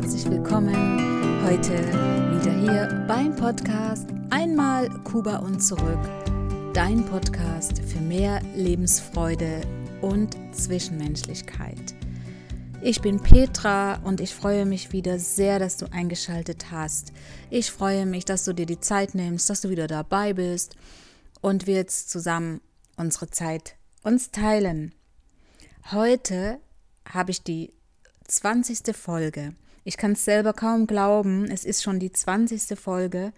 herzlich willkommen heute wieder hier beim Podcast Einmal Kuba und zurück. Dein Podcast für mehr Lebensfreude und Zwischenmenschlichkeit. Ich bin Petra und ich freue mich wieder sehr, dass du eingeschaltet hast. Ich freue mich, dass du dir die Zeit nimmst, dass du wieder dabei bist und wir jetzt zusammen unsere Zeit uns teilen. Heute habe ich die 20. Folge. Ich kann es selber kaum glauben, es ist schon die 20. Folge.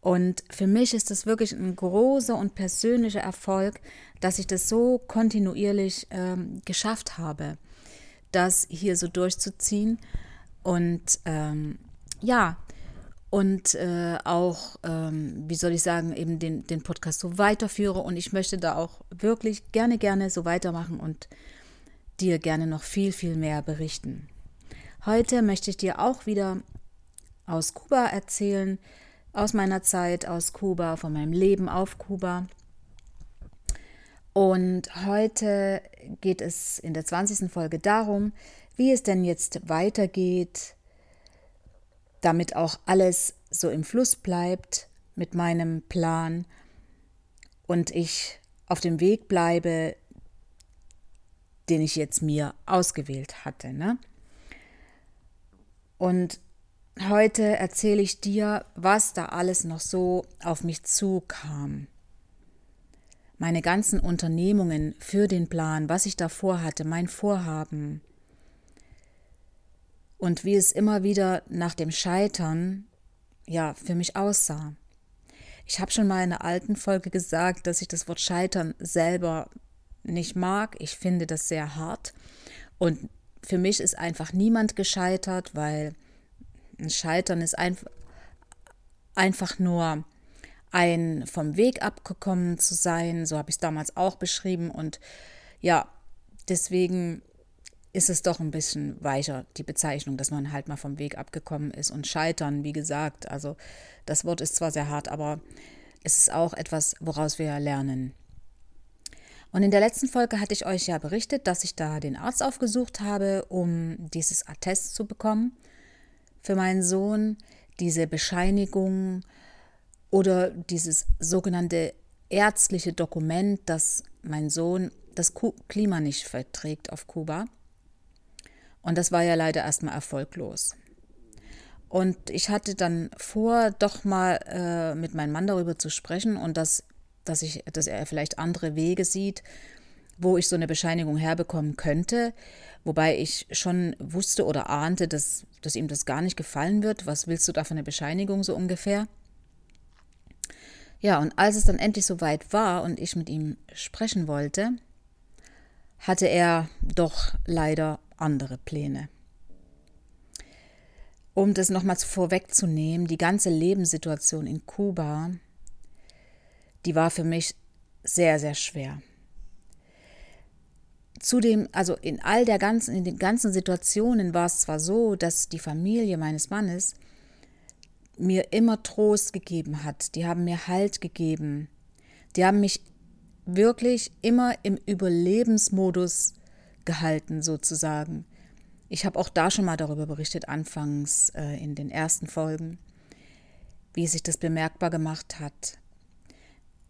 Und für mich ist das wirklich ein großer und persönlicher Erfolg, dass ich das so kontinuierlich ähm, geschafft habe, das hier so durchzuziehen. Und ähm, ja, und äh, auch, ähm, wie soll ich sagen, eben den, den Podcast so weiterführe. Und ich möchte da auch wirklich gerne, gerne so weitermachen und dir gerne noch viel, viel mehr berichten. Heute möchte ich dir auch wieder aus Kuba erzählen, aus meiner Zeit aus Kuba, von meinem Leben auf Kuba. Und heute geht es in der 20. Folge darum, wie es denn jetzt weitergeht, damit auch alles so im Fluss bleibt mit meinem Plan und ich auf dem Weg bleibe, den ich jetzt mir ausgewählt hatte. Ne? Und heute erzähle ich dir, was da alles noch so auf mich zukam. Meine ganzen Unternehmungen für den Plan, was ich davor hatte, mein Vorhaben. Und wie es immer wieder nach dem Scheitern ja für mich aussah. Ich habe schon mal in einer alten Folge gesagt, dass ich das Wort Scheitern selber nicht mag. Ich finde das sehr hart. Und für mich ist einfach niemand gescheitert, weil ein Scheitern ist ein, einfach nur ein vom Weg abgekommen zu sein. So habe ich es damals auch beschrieben. Und ja, deswegen ist es doch ein bisschen weicher, die Bezeichnung, dass man halt mal vom Weg abgekommen ist. Und scheitern, wie gesagt, also das Wort ist zwar sehr hart, aber es ist auch etwas, woraus wir lernen. Und in der letzten Folge hatte ich euch ja berichtet, dass ich da den Arzt aufgesucht habe, um dieses Attest zu bekommen für meinen Sohn, diese Bescheinigung oder dieses sogenannte ärztliche Dokument, dass mein Sohn das Klima nicht verträgt auf Kuba. Und das war ja leider erstmal erfolglos. Und ich hatte dann vor, doch mal äh, mit meinem Mann darüber zu sprechen und das dass, ich, dass er vielleicht andere Wege sieht, wo ich so eine Bescheinigung herbekommen könnte, wobei ich schon wusste oder ahnte, dass, dass ihm das gar nicht gefallen wird. Was willst du da für eine Bescheinigung so ungefähr? Ja, und als es dann endlich soweit war und ich mit ihm sprechen wollte, hatte er doch leider andere Pläne. Um das nochmals vorwegzunehmen, die ganze Lebenssituation in Kuba die war für mich sehr, sehr schwer. Zudem, also in all der ganzen, in den ganzen Situationen war es zwar so, dass die Familie meines Mannes mir immer Trost gegeben hat. Die haben mir Halt gegeben. Die haben mich wirklich immer im Überlebensmodus gehalten, sozusagen. Ich habe auch da schon mal darüber berichtet, anfangs äh, in den ersten Folgen, wie sich das bemerkbar gemacht hat.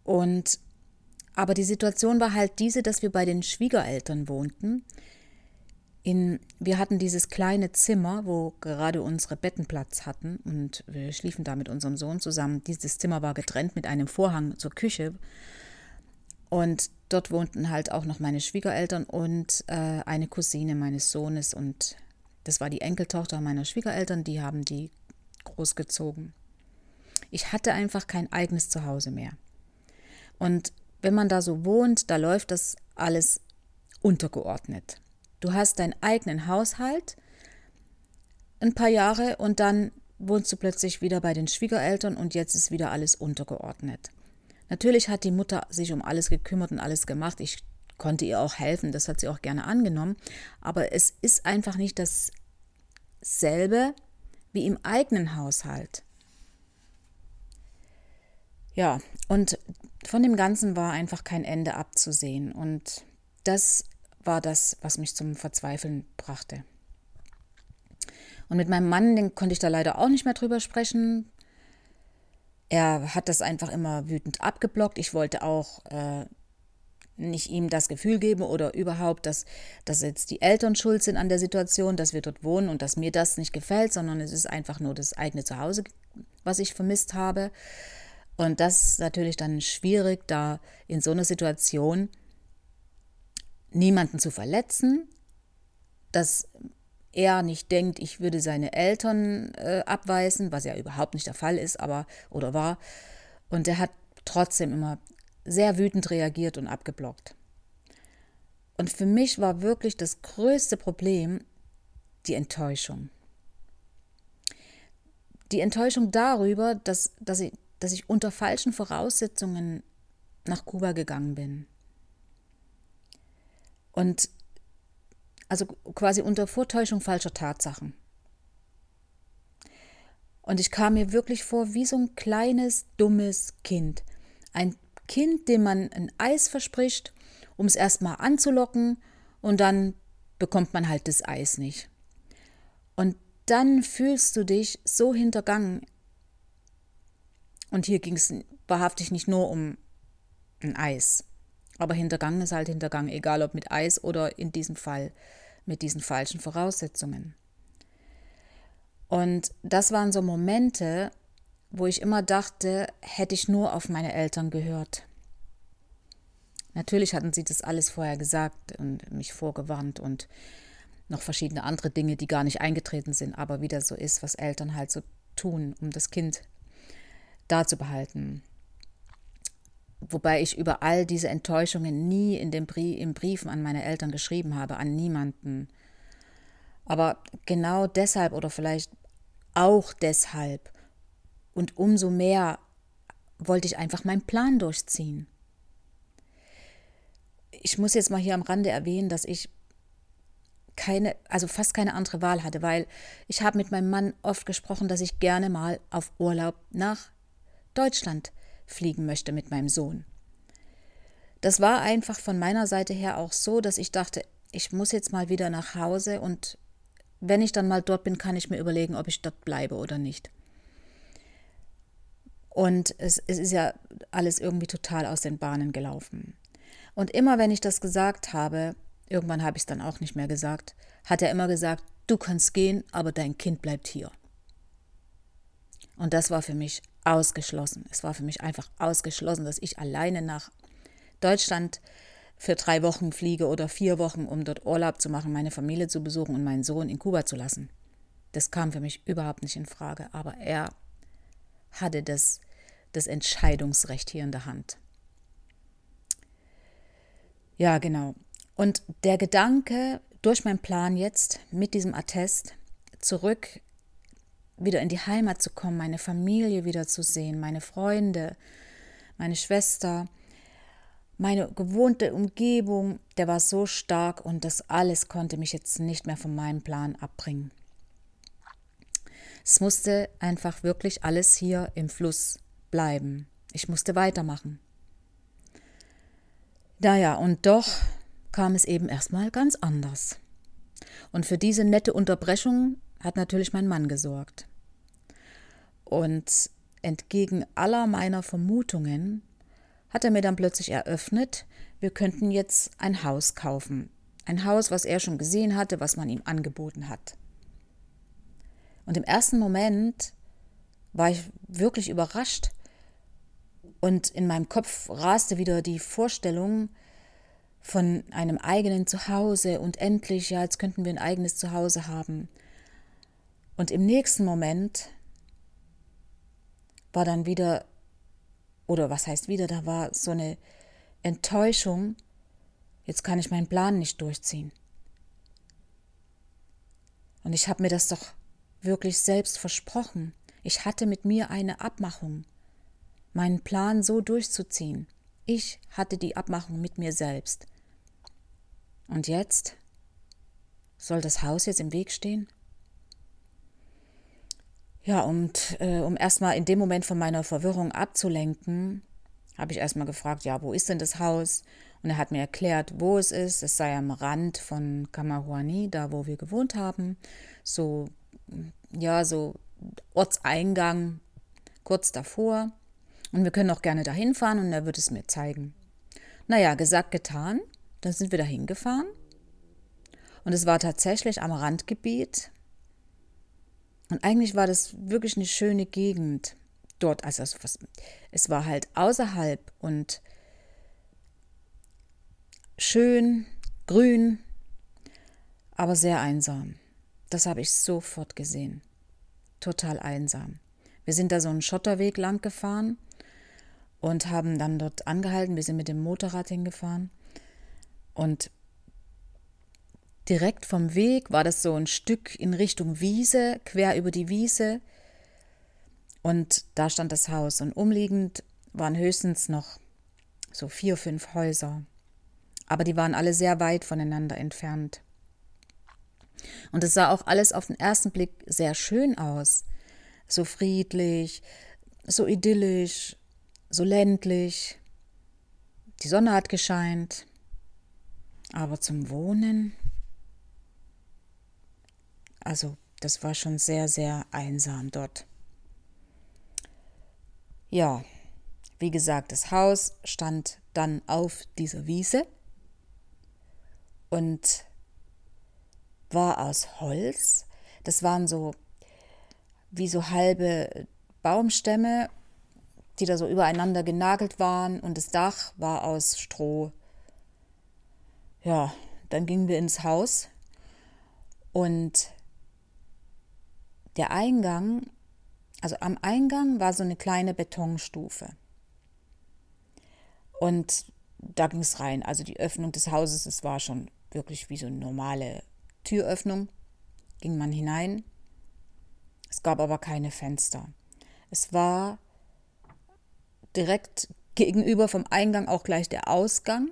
Und aber die Situation war halt diese, dass wir bei den Schwiegereltern wohnten. In, wir hatten dieses kleine Zimmer, wo gerade unsere Betten Platz hatten und wir schliefen da mit unserem Sohn zusammen. Dieses Zimmer war getrennt mit einem Vorhang zur Küche und dort wohnten halt auch noch meine Schwiegereltern und äh, eine Cousine meines Sohnes und das war die Enkeltochter meiner Schwiegereltern, die haben die großgezogen. Ich hatte einfach kein eigenes Zuhause mehr. Und wenn man da so wohnt, da läuft das alles untergeordnet. Du hast deinen eigenen Haushalt ein paar Jahre und dann wohnst du plötzlich wieder bei den Schwiegereltern und jetzt ist wieder alles untergeordnet. Natürlich hat die Mutter sich um alles gekümmert und alles gemacht. Ich konnte ihr auch helfen, das hat sie auch gerne angenommen. Aber es ist einfach nicht dasselbe wie im eigenen Haushalt. Ja, und von dem Ganzen war einfach kein Ende abzusehen. Und das war das, was mich zum Verzweifeln brachte. Und mit meinem Mann, den konnte ich da leider auch nicht mehr drüber sprechen. Er hat das einfach immer wütend abgeblockt. Ich wollte auch äh, nicht ihm das Gefühl geben oder überhaupt, dass, dass jetzt die Eltern schuld sind an der Situation, dass wir dort wohnen und dass mir das nicht gefällt, sondern es ist einfach nur das eigene Zuhause, was ich vermisst habe. Und das ist natürlich dann schwierig, da in so einer Situation niemanden zu verletzen, dass er nicht denkt, ich würde seine Eltern äh, abweisen, was ja überhaupt nicht der Fall ist, aber oder war. Und er hat trotzdem immer sehr wütend reagiert und abgeblockt. Und für mich war wirklich das größte Problem die Enttäuschung. Die Enttäuschung darüber, dass, dass, ich, dass ich unter falschen Voraussetzungen nach Kuba gegangen bin. Und also quasi unter Vortäuschung falscher Tatsachen. Und ich kam mir wirklich vor wie so ein kleines, dummes Kind. Ein Kind, dem man ein Eis verspricht, um es erstmal anzulocken und dann bekommt man halt das Eis nicht. Und dann fühlst du dich so hintergangen. Und hier ging es wahrhaftig nicht nur um ein Eis. Aber hintergangen ist halt hintergangen, egal ob mit Eis oder in diesem Fall mit diesen falschen Voraussetzungen. Und das waren so Momente, wo ich immer dachte, hätte ich nur auf meine Eltern gehört. Natürlich hatten sie das alles vorher gesagt und mich vorgewarnt und noch verschiedene andere Dinge, die gar nicht eingetreten sind, aber wieder so ist, was Eltern halt so tun, um das Kind da zu behalten. Wobei ich über all diese Enttäuschungen nie in den Brie im Briefen an meine Eltern geschrieben habe, an niemanden. Aber genau deshalb oder vielleicht auch deshalb und umso mehr wollte ich einfach meinen Plan durchziehen. Ich muss jetzt mal hier am Rande erwähnen, dass ich keine, also fast keine andere Wahl hatte, weil ich habe mit meinem Mann oft gesprochen, dass ich gerne mal auf Urlaub nach Deutschland fliegen möchte mit meinem Sohn. Das war einfach von meiner Seite her auch so, dass ich dachte, ich muss jetzt mal wieder nach Hause und wenn ich dann mal dort bin, kann ich mir überlegen, ob ich dort bleibe oder nicht. Und es, es ist ja alles irgendwie total aus den Bahnen gelaufen. Und immer wenn ich das gesagt habe, irgendwann habe ich es dann auch nicht mehr gesagt, hat er immer gesagt, du kannst gehen, aber dein Kind bleibt hier. Und das war für mich ausgeschlossen. Es war für mich einfach ausgeschlossen, dass ich alleine nach Deutschland für drei Wochen fliege oder vier Wochen, um dort Urlaub zu machen, meine Familie zu besuchen und meinen Sohn in Kuba zu lassen. Das kam für mich überhaupt nicht in Frage, aber er hatte das, das Entscheidungsrecht hier in der Hand. Ja, genau. Und der Gedanke, durch meinen Plan jetzt mit diesem Attest zurück wieder in die Heimat zu kommen, meine Familie wiederzusehen, meine Freunde, meine Schwester, meine gewohnte Umgebung, der war so stark und das alles konnte mich jetzt nicht mehr von meinem Plan abbringen. Es musste einfach wirklich alles hier im Fluss bleiben. Ich musste weitermachen. Naja, und doch kam es eben erstmal ganz anders. Und für diese nette Unterbrechung hat natürlich mein Mann gesorgt. Und entgegen aller meiner Vermutungen hat er mir dann plötzlich eröffnet, wir könnten jetzt ein Haus kaufen. Ein Haus, was er schon gesehen hatte, was man ihm angeboten hat. Und im ersten Moment war ich wirklich überrascht und in meinem Kopf raste wieder die Vorstellung von einem eigenen Zuhause und endlich, ja, jetzt könnten wir ein eigenes Zuhause haben. Und im nächsten Moment war dann wieder, oder was heißt wieder, da war so eine Enttäuschung, jetzt kann ich meinen Plan nicht durchziehen. Und ich habe mir das doch wirklich selbst versprochen. Ich hatte mit mir eine Abmachung, meinen Plan so durchzuziehen. Ich hatte die Abmachung mit mir selbst. Und jetzt? Soll das Haus jetzt im Weg stehen? Ja, und äh, um erstmal in dem Moment von meiner Verwirrung abzulenken, habe ich erstmal gefragt, ja, wo ist denn das Haus? Und er hat mir erklärt, wo es ist. Es sei am Rand von Kamahuani, da wo wir gewohnt haben, so ja, so Ortseingang kurz davor. Und wir können auch gerne dahin fahren und er wird es mir zeigen. Naja, gesagt, getan. Dann sind wir da hingefahren. Und es war tatsächlich am Randgebiet. Und eigentlich war das wirklich eine schöne Gegend dort. Also es war halt außerhalb und schön, grün, aber sehr einsam. Das habe ich sofort gesehen. Total einsam. Wir sind da so einen Schotterweg lang gefahren und haben dann dort angehalten. Wir sind mit dem Motorrad hingefahren. Und direkt vom Weg war das so ein Stück in Richtung Wiese, quer über die Wiese. Und da stand das Haus. Und umliegend waren höchstens noch so vier, fünf Häuser. Aber die waren alle sehr weit voneinander entfernt. Und es sah auch alles auf den ersten Blick sehr schön aus. So friedlich, so idyllisch, so ländlich. Die Sonne hat gescheint. Aber zum Wohnen, also das war schon sehr, sehr einsam dort. Ja, wie gesagt, das Haus stand dann auf dieser Wiese und war aus Holz. Das waren so wie so halbe Baumstämme, die da so übereinander genagelt waren und das Dach war aus Stroh. Ja, dann gingen wir ins Haus und der Eingang, also am Eingang war so eine kleine Betonstufe. Und da ging es rein. Also die Öffnung des Hauses, es war schon wirklich wie so eine normale Türöffnung, ging man hinein. Es gab aber keine Fenster. Es war direkt gegenüber vom Eingang auch gleich der Ausgang.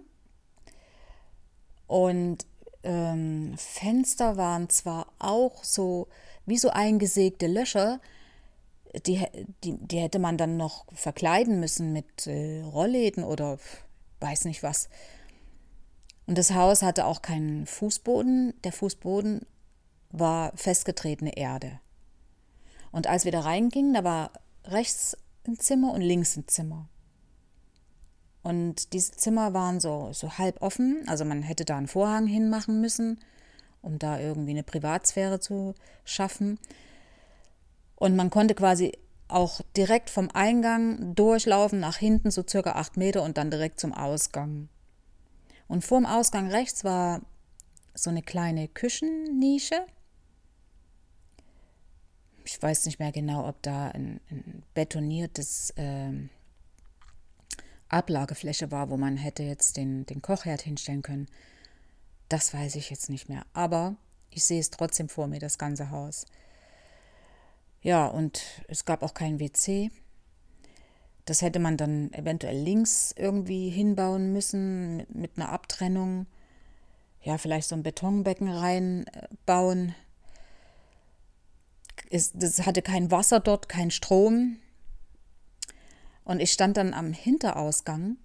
Und ähm, Fenster waren zwar auch so wie so eingesägte Löcher, die, die, die hätte man dann noch verkleiden müssen mit äh, Rollläden oder weiß nicht was. Und das Haus hatte auch keinen Fußboden. Der Fußboden war festgetretene Erde. Und als wir da reingingen, da war rechts ein Zimmer und links ein Zimmer. Und diese Zimmer waren so, so halb offen, also man hätte da einen Vorhang hinmachen müssen, um da irgendwie eine Privatsphäre zu schaffen. Und man konnte quasi auch direkt vom Eingang durchlaufen nach hinten, so circa acht Meter und dann direkt zum Ausgang. Und vorm Ausgang rechts war so eine kleine Küchennische. Ich weiß nicht mehr genau, ob da ein, ein betoniertes äh, Ablagefläche war, wo man hätte jetzt den, den Kochherd hinstellen können. Das weiß ich jetzt nicht mehr. Aber ich sehe es trotzdem vor mir, das ganze Haus. Ja, und es gab auch kein WC. Das hätte man dann eventuell links irgendwie hinbauen müssen mit, einer Abtrennung. Ja, vielleicht so ein Betonbecken reinbauen. Es, das hatte kein Wasser dort, kein Strom. Und ich stand dann am Hinterausgang.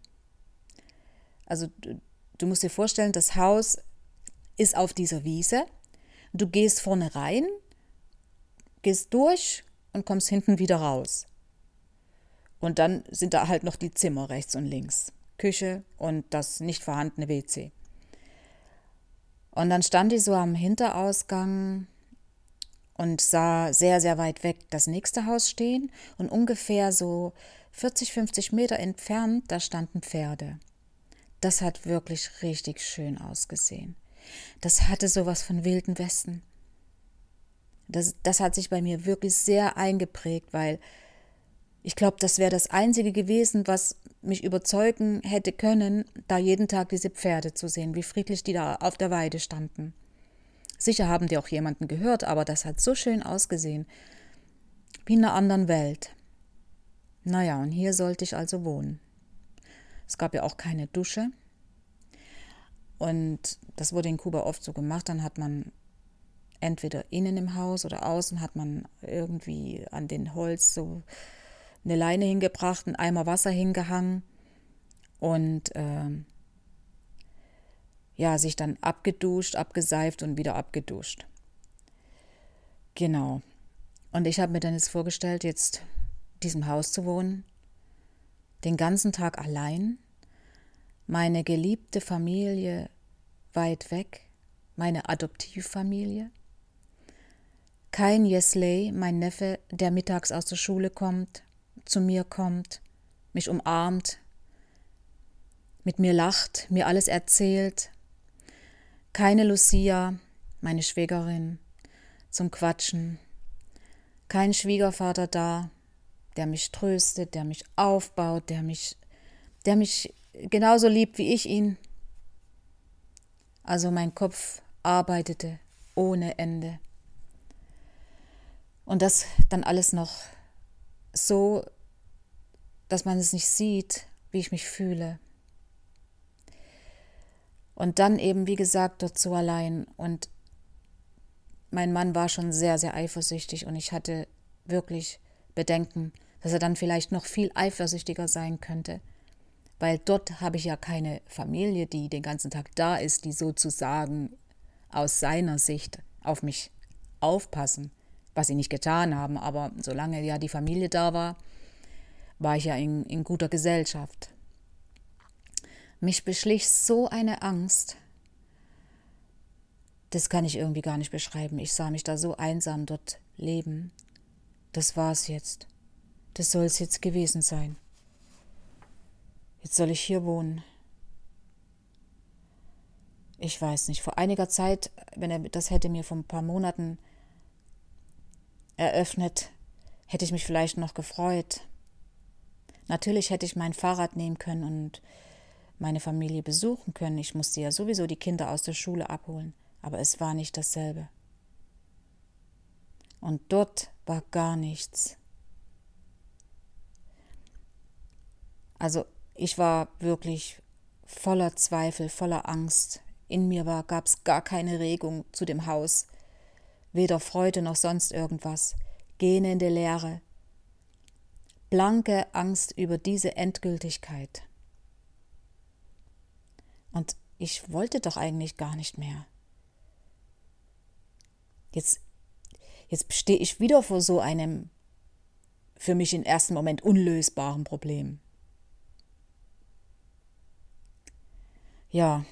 Also du, du musst dir vorstellen, das Haus ist auf dieser Wiese. Du gehst vorne rein, gehst durch und kommst hinten wieder raus. Und dann sind da halt noch die Zimmer rechts und links. Küche und das nicht vorhandene WC. Und dann stand ich so am Hinterausgang und sah sehr, sehr weit weg das nächste Haus stehen und ungefähr so 40, 50 Meter entfernt, da standen Pferde. Das hat wirklich richtig schön ausgesehen. Das hatte sowas von wilden Westen. Das, das hat sich bei mir wirklich sehr eingeprägt, weil ich glaube, das wäre das Einzige gewesen, was mich überzeugen hätte können, da jeden Tag diese Pferde zu sehen, wie friedlich die da auf der Weide standen. Sicher haben die auch jemanden gehört, aber das hat so schön ausgesehen, wie in einer anderen Welt. Naja, und hier sollte ich also wohnen. Es gab ja auch keine Dusche. Und das wurde in Kuba oft so gemacht, dann hat man entweder innen im Haus oder außen hat man irgendwie an den Holz so eine Leine hingebracht, einen Eimer Wasser hingehangen und äh, ja, sich dann abgeduscht, abgeseift und wieder abgeduscht. Genau. Und ich habe mir dann jetzt vorgestellt, jetzt diesem Haus zu wohnen, den ganzen Tag allein, meine geliebte Familie weit weg, meine Adoptivfamilie, kein Yesley, mein Neffe, der mittags aus der Schule kommt, zu mir kommt, mich umarmt, mit mir lacht, mir alles erzählt, keine Lucia, meine Schwägerin, zum Quatschen, kein Schwiegervater da, der mich tröstet, der mich aufbaut, der mich, der mich genauso liebt wie ich ihn. Also mein Kopf arbeitete ohne Ende. Und das dann alles noch so, dass man es nicht sieht, wie ich mich fühle. Und dann eben, wie gesagt, dort so allein. Und mein Mann war schon sehr, sehr eifersüchtig und ich hatte wirklich Bedenken, dass er dann vielleicht noch viel eifersüchtiger sein könnte. Weil dort habe ich ja keine Familie, die den ganzen Tag da ist, die sozusagen aus seiner Sicht auf mich aufpassen, was sie nicht getan haben. Aber solange ja die Familie da war, war ich ja in, in guter Gesellschaft. Mich beschlich so eine Angst, das kann ich irgendwie gar nicht beschreiben. Ich sah mich da so einsam dort leben. Das war's jetzt. Das soll es jetzt gewesen sein. Jetzt soll ich hier wohnen. Ich weiß nicht. Vor einiger Zeit, wenn er das hätte mir vor ein paar Monaten eröffnet, hätte ich mich vielleicht noch gefreut. Natürlich hätte ich mein Fahrrad nehmen können und meine Familie besuchen können. Ich musste ja sowieso die Kinder aus der Schule abholen aber es war nicht dasselbe. Und dort war gar nichts. Also ich war wirklich voller Zweifel, voller Angst. In mir war, gab es gar keine Regung zu dem Haus, weder Freude noch sonst irgendwas, gähnende Leere, blanke Angst über diese Endgültigkeit. Und ich wollte doch eigentlich gar nicht mehr. Jetzt, jetzt stehe ich wieder vor so einem für mich im ersten Moment unlösbaren Problem. Ja,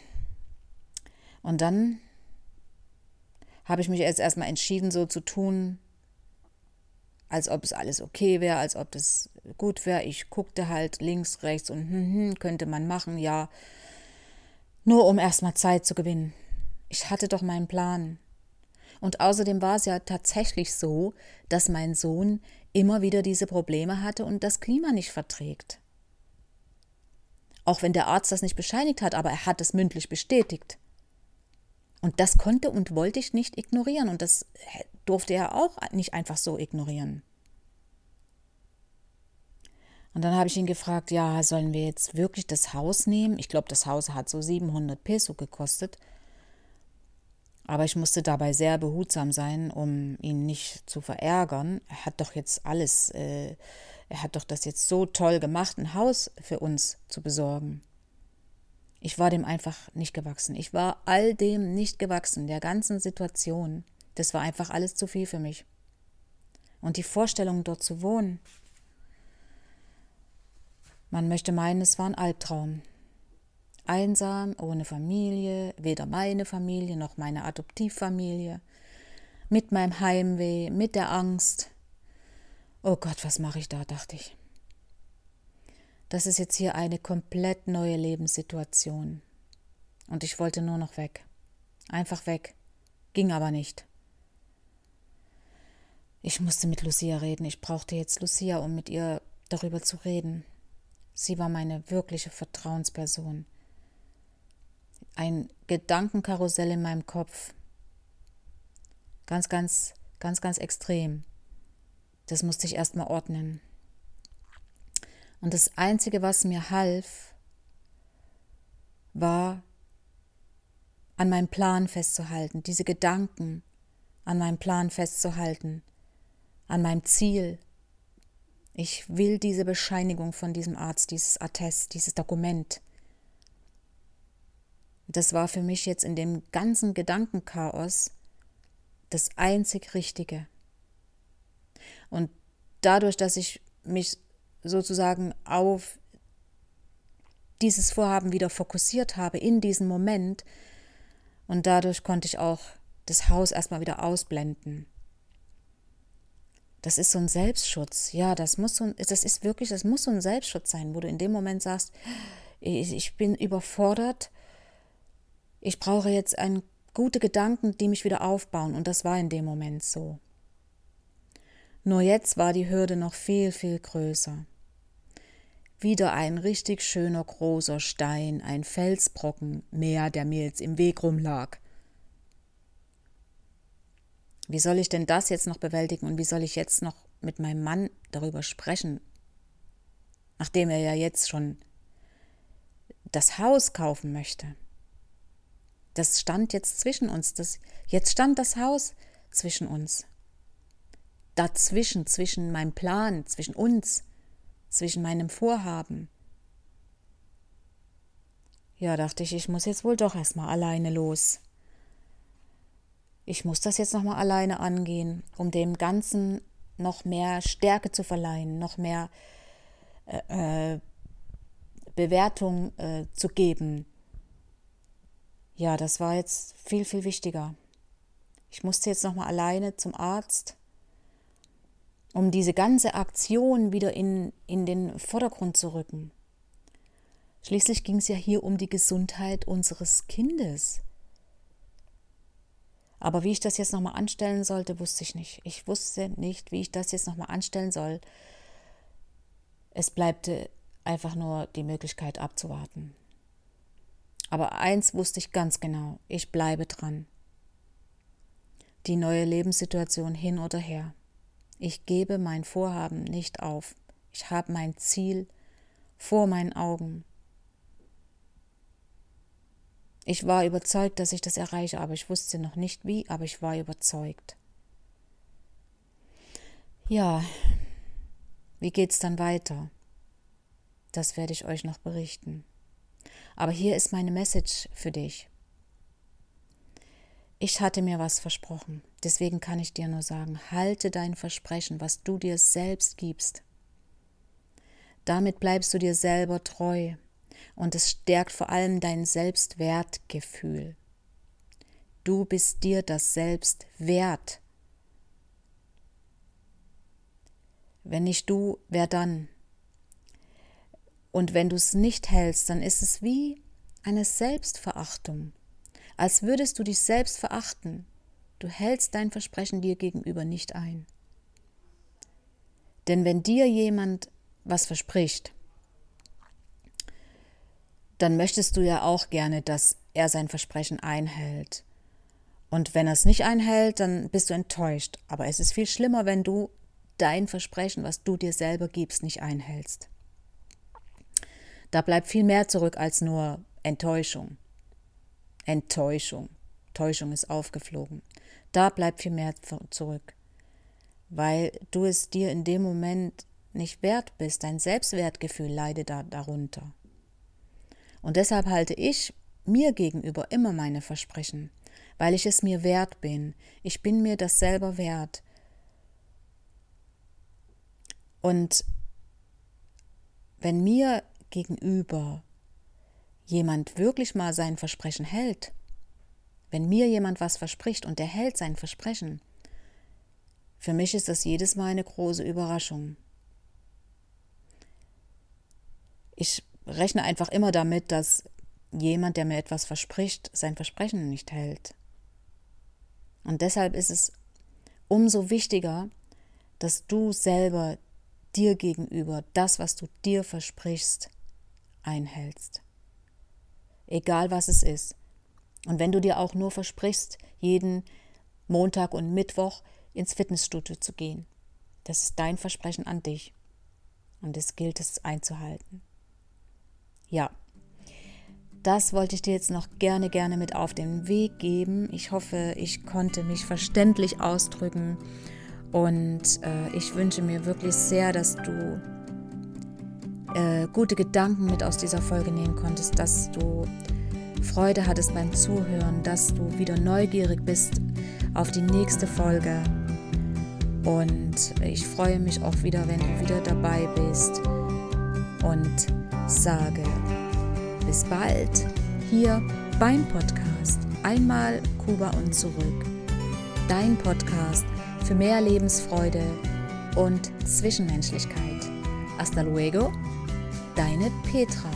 und dann habe ich mich jetzt erstmal entschieden, so zu tun, als ob es alles okay wäre, als ob das gut wäre. Ich guckte halt links, rechts und hm, hm, könnte man machen, ja. Nur um erstmal Zeit zu gewinnen. Ich hatte doch meinen Plan. Und außerdem war es ja tatsächlich so, dass mein Sohn immer wieder diese Probleme hatte und das Klima nicht verträgt. Auch wenn der Arzt das nicht bescheinigt hat, aber er hat es mündlich bestätigt. Und das konnte und wollte ich nicht ignorieren und das durfte er auch nicht einfach so ignorieren. Und dann habe ich ihn gefragt, ja, sollen wir jetzt wirklich das Haus nehmen? Ich glaube, das Haus hat so 700 Peso gekostet. Aber ich musste dabei sehr behutsam sein, um ihn nicht zu verärgern. Er hat doch jetzt alles, äh, er hat doch das jetzt so toll gemacht, ein Haus für uns zu besorgen. Ich war dem einfach nicht gewachsen. Ich war all dem nicht gewachsen, der ganzen Situation. Das war einfach alles zu viel für mich. Und die Vorstellung, dort zu wohnen, man möchte meinen, es war ein Albtraum. Einsam, ohne Familie, weder meine Familie noch meine Adoptivfamilie, mit meinem Heimweh, mit der Angst. Oh Gott, was mache ich da, dachte ich. Das ist jetzt hier eine komplett neue Lebenssituation. Und ich wollte nur noch weg. Einfach weg. Ging aber nicht. Ich musste mit Lucia reden. Ich brauchte jetzt Lucia, um mit ihr darüber zu reden. Sie war meine wirkliche Vertrauensperson ein Gedankenkarussell in meinem Kopf. Ganz, ganz, ganz, ganz extrem. Das musste ich erstmal ordnen. Und das Einzige, was mir half, war, an meinem Plan festzuhalten, diese Gedanken an meinem Plan festzuhalten, an meinem Ziel. Ich will diese Bescheinigung von diesem Arzt, dieses Attest, dieses Dokument. Das war für mich jetzt in dem ganzen Gedankenchaos das einzig Richtige. Und dadurch, dass ich mich sozusagen auf dieses Vorhaben wieder fokussiert habe in diesem Moment, und dadurch konnte ich auch das Haus erstmal wieder ausblenden. Das ist so ein Selbstschutz. Ja, das muss so, das ist wirklich, das muss so ein Selbstschutz sein, wo du in dem Moment sagst, ich bin überfordert, ich brauche jetzt ein, gute Gedanken, die mich wieder aufbauen. Und das war in dem Moment so. Nur jetzt war die Hürde noch viel, viel größer. Wieder ein richtig schöner großer Stein, ein Felsbrocken mehr, der mir jetzt im Weg rumlag. Wie soll ich denn das jetzt noch bewältigen und wie soll ich jetzt noch mit meinem Mann darüber sprechen, nachdem er ja jetzt schon das Haus kaufen möchte? Das stand jetzt zwischen uns. Das, jetzt stand das Haus zwischen uns. Dazwischen, zwischen meinem Plan, zwischen uns, zwischen meinem Vorhaben. Ja, dachte ich, ich muss jetzt wohl doch erstmal alleine los. Ich muss das jetzt nochmal alleine angehen, um dem Ganzen noch mehr Stärke zu verleihen, noch mehr äh, äh Bewertung äh, zu geben, ja, das war jetzt viel, viel wichtiger. Ich musste jetzt nochmal alleine zum Arzt, um diese ganze Aktion wieder in, in den Vordergrund zu rücken. Schließlich ging es ja hier um die Gesundheit unseres Kindes. Aber wie ich das jetzt nochmal anstellen sollte, wusste ich nicht. Ich wusste nicht, wie ich das jetzt nochmal anstellen soll. Es bleibte einfach nur die Möglichkeit abzuwarten. Aber eins wusste ich ganz genau, ich bleibe dran. Die neue Lebenssituation hin oder her. Ich gebe mein Vorhaben nicht auf. Ich habe mein Ziel vor meinen Augen. Ich war überzeugt, dass ich das erreiche, aber ich wusste noch nicht wie, aber ich war überzeugt. Ja, wie geht's dann weiter? Das werde ich euch noch berichten. Aber hier ist meine Message für dich. Ich hatte mir was versprochen, deswegen kann ich dir nur sagen, halte dein Versprechen, was du dir selbst gibst. Damit bleibst du dir selber treu und es stärkt vor allem dein Selbstwertgefühl. Du bist dir das selbst wert. Wenn nicht du, wer dann? Und wenn du es nicht hältst, dann ist es wie eine Selbstverachtung, als würdest du dich selbst verachten. Du hältst dein Versprechen dir gegenüber nicht ein. Denn wenn dir jemand was verspricht, dann möchtest du ja auch gerne, dass er sein Versprechen einhält. Und wenn er es nicht einhält, dann bist du enttäuscht. Aber es ist viel schlimmer, wenn du dein Versprechen, was du dir selber gibst, nicht einhältst. Da bleibt viel mehr zurück als nur Enttäuschung. Enttäuschung. Täuschung ist aufgeflogen. Da bleibt viel mehr zurück. Weil du es dir in dem Moment nicht wert bist. Dein Selbstwertgefühl leidet da, darunter. Und deshalb halte ich mir gegenüber immer meine Versprechen, weil ich es mir wert bin. Ich bin mir das selber wert. Und wenn mir gegenüber jemand wirklich mal sein Versprechen hält, wenn mir jemand was verspricht und der hält sein Versprechen, für mich ist das jedes Mal eine große Überraschung. Ich rechne einfach immer damit, dass jemand, der mir etwas verspricht, sein Versprechen nicht hält. Und deshalb ist es umso wichtiger, dass du selber dir gegenüber das, was du dir versprichst, einhältst. Egal was es ist. Und wenn du dir auch nur versprichst, jeden Montag und Mittwoch ins Fitnessstudio zu gehen, das ist dein Versprechen an dich. Und es gilt es einzuhalten. Ja, das wollte ich dir jetzt noch gerne, gerne mit auf den Weg geben. Ich hoffe, ich konnte mich verständlich ausdrücken und äh, ich wünsche mir wirklich sehr, dass du äh, gute Gedanken mit aus dieser Folge nehmen konntest, dass du Freude hattest beim Zuhören, dass du wieder neugierig bist auf die nächste Folge. Und ich freue mich auch wieder, wenn du wieder dabei bist und sage bis bald hier beim Podcast Einmal Kuba und zurück. Dein Podcast für mehr Lebensfreude und Zwischenmenschlichkeit. Hasta luego, deine Petra.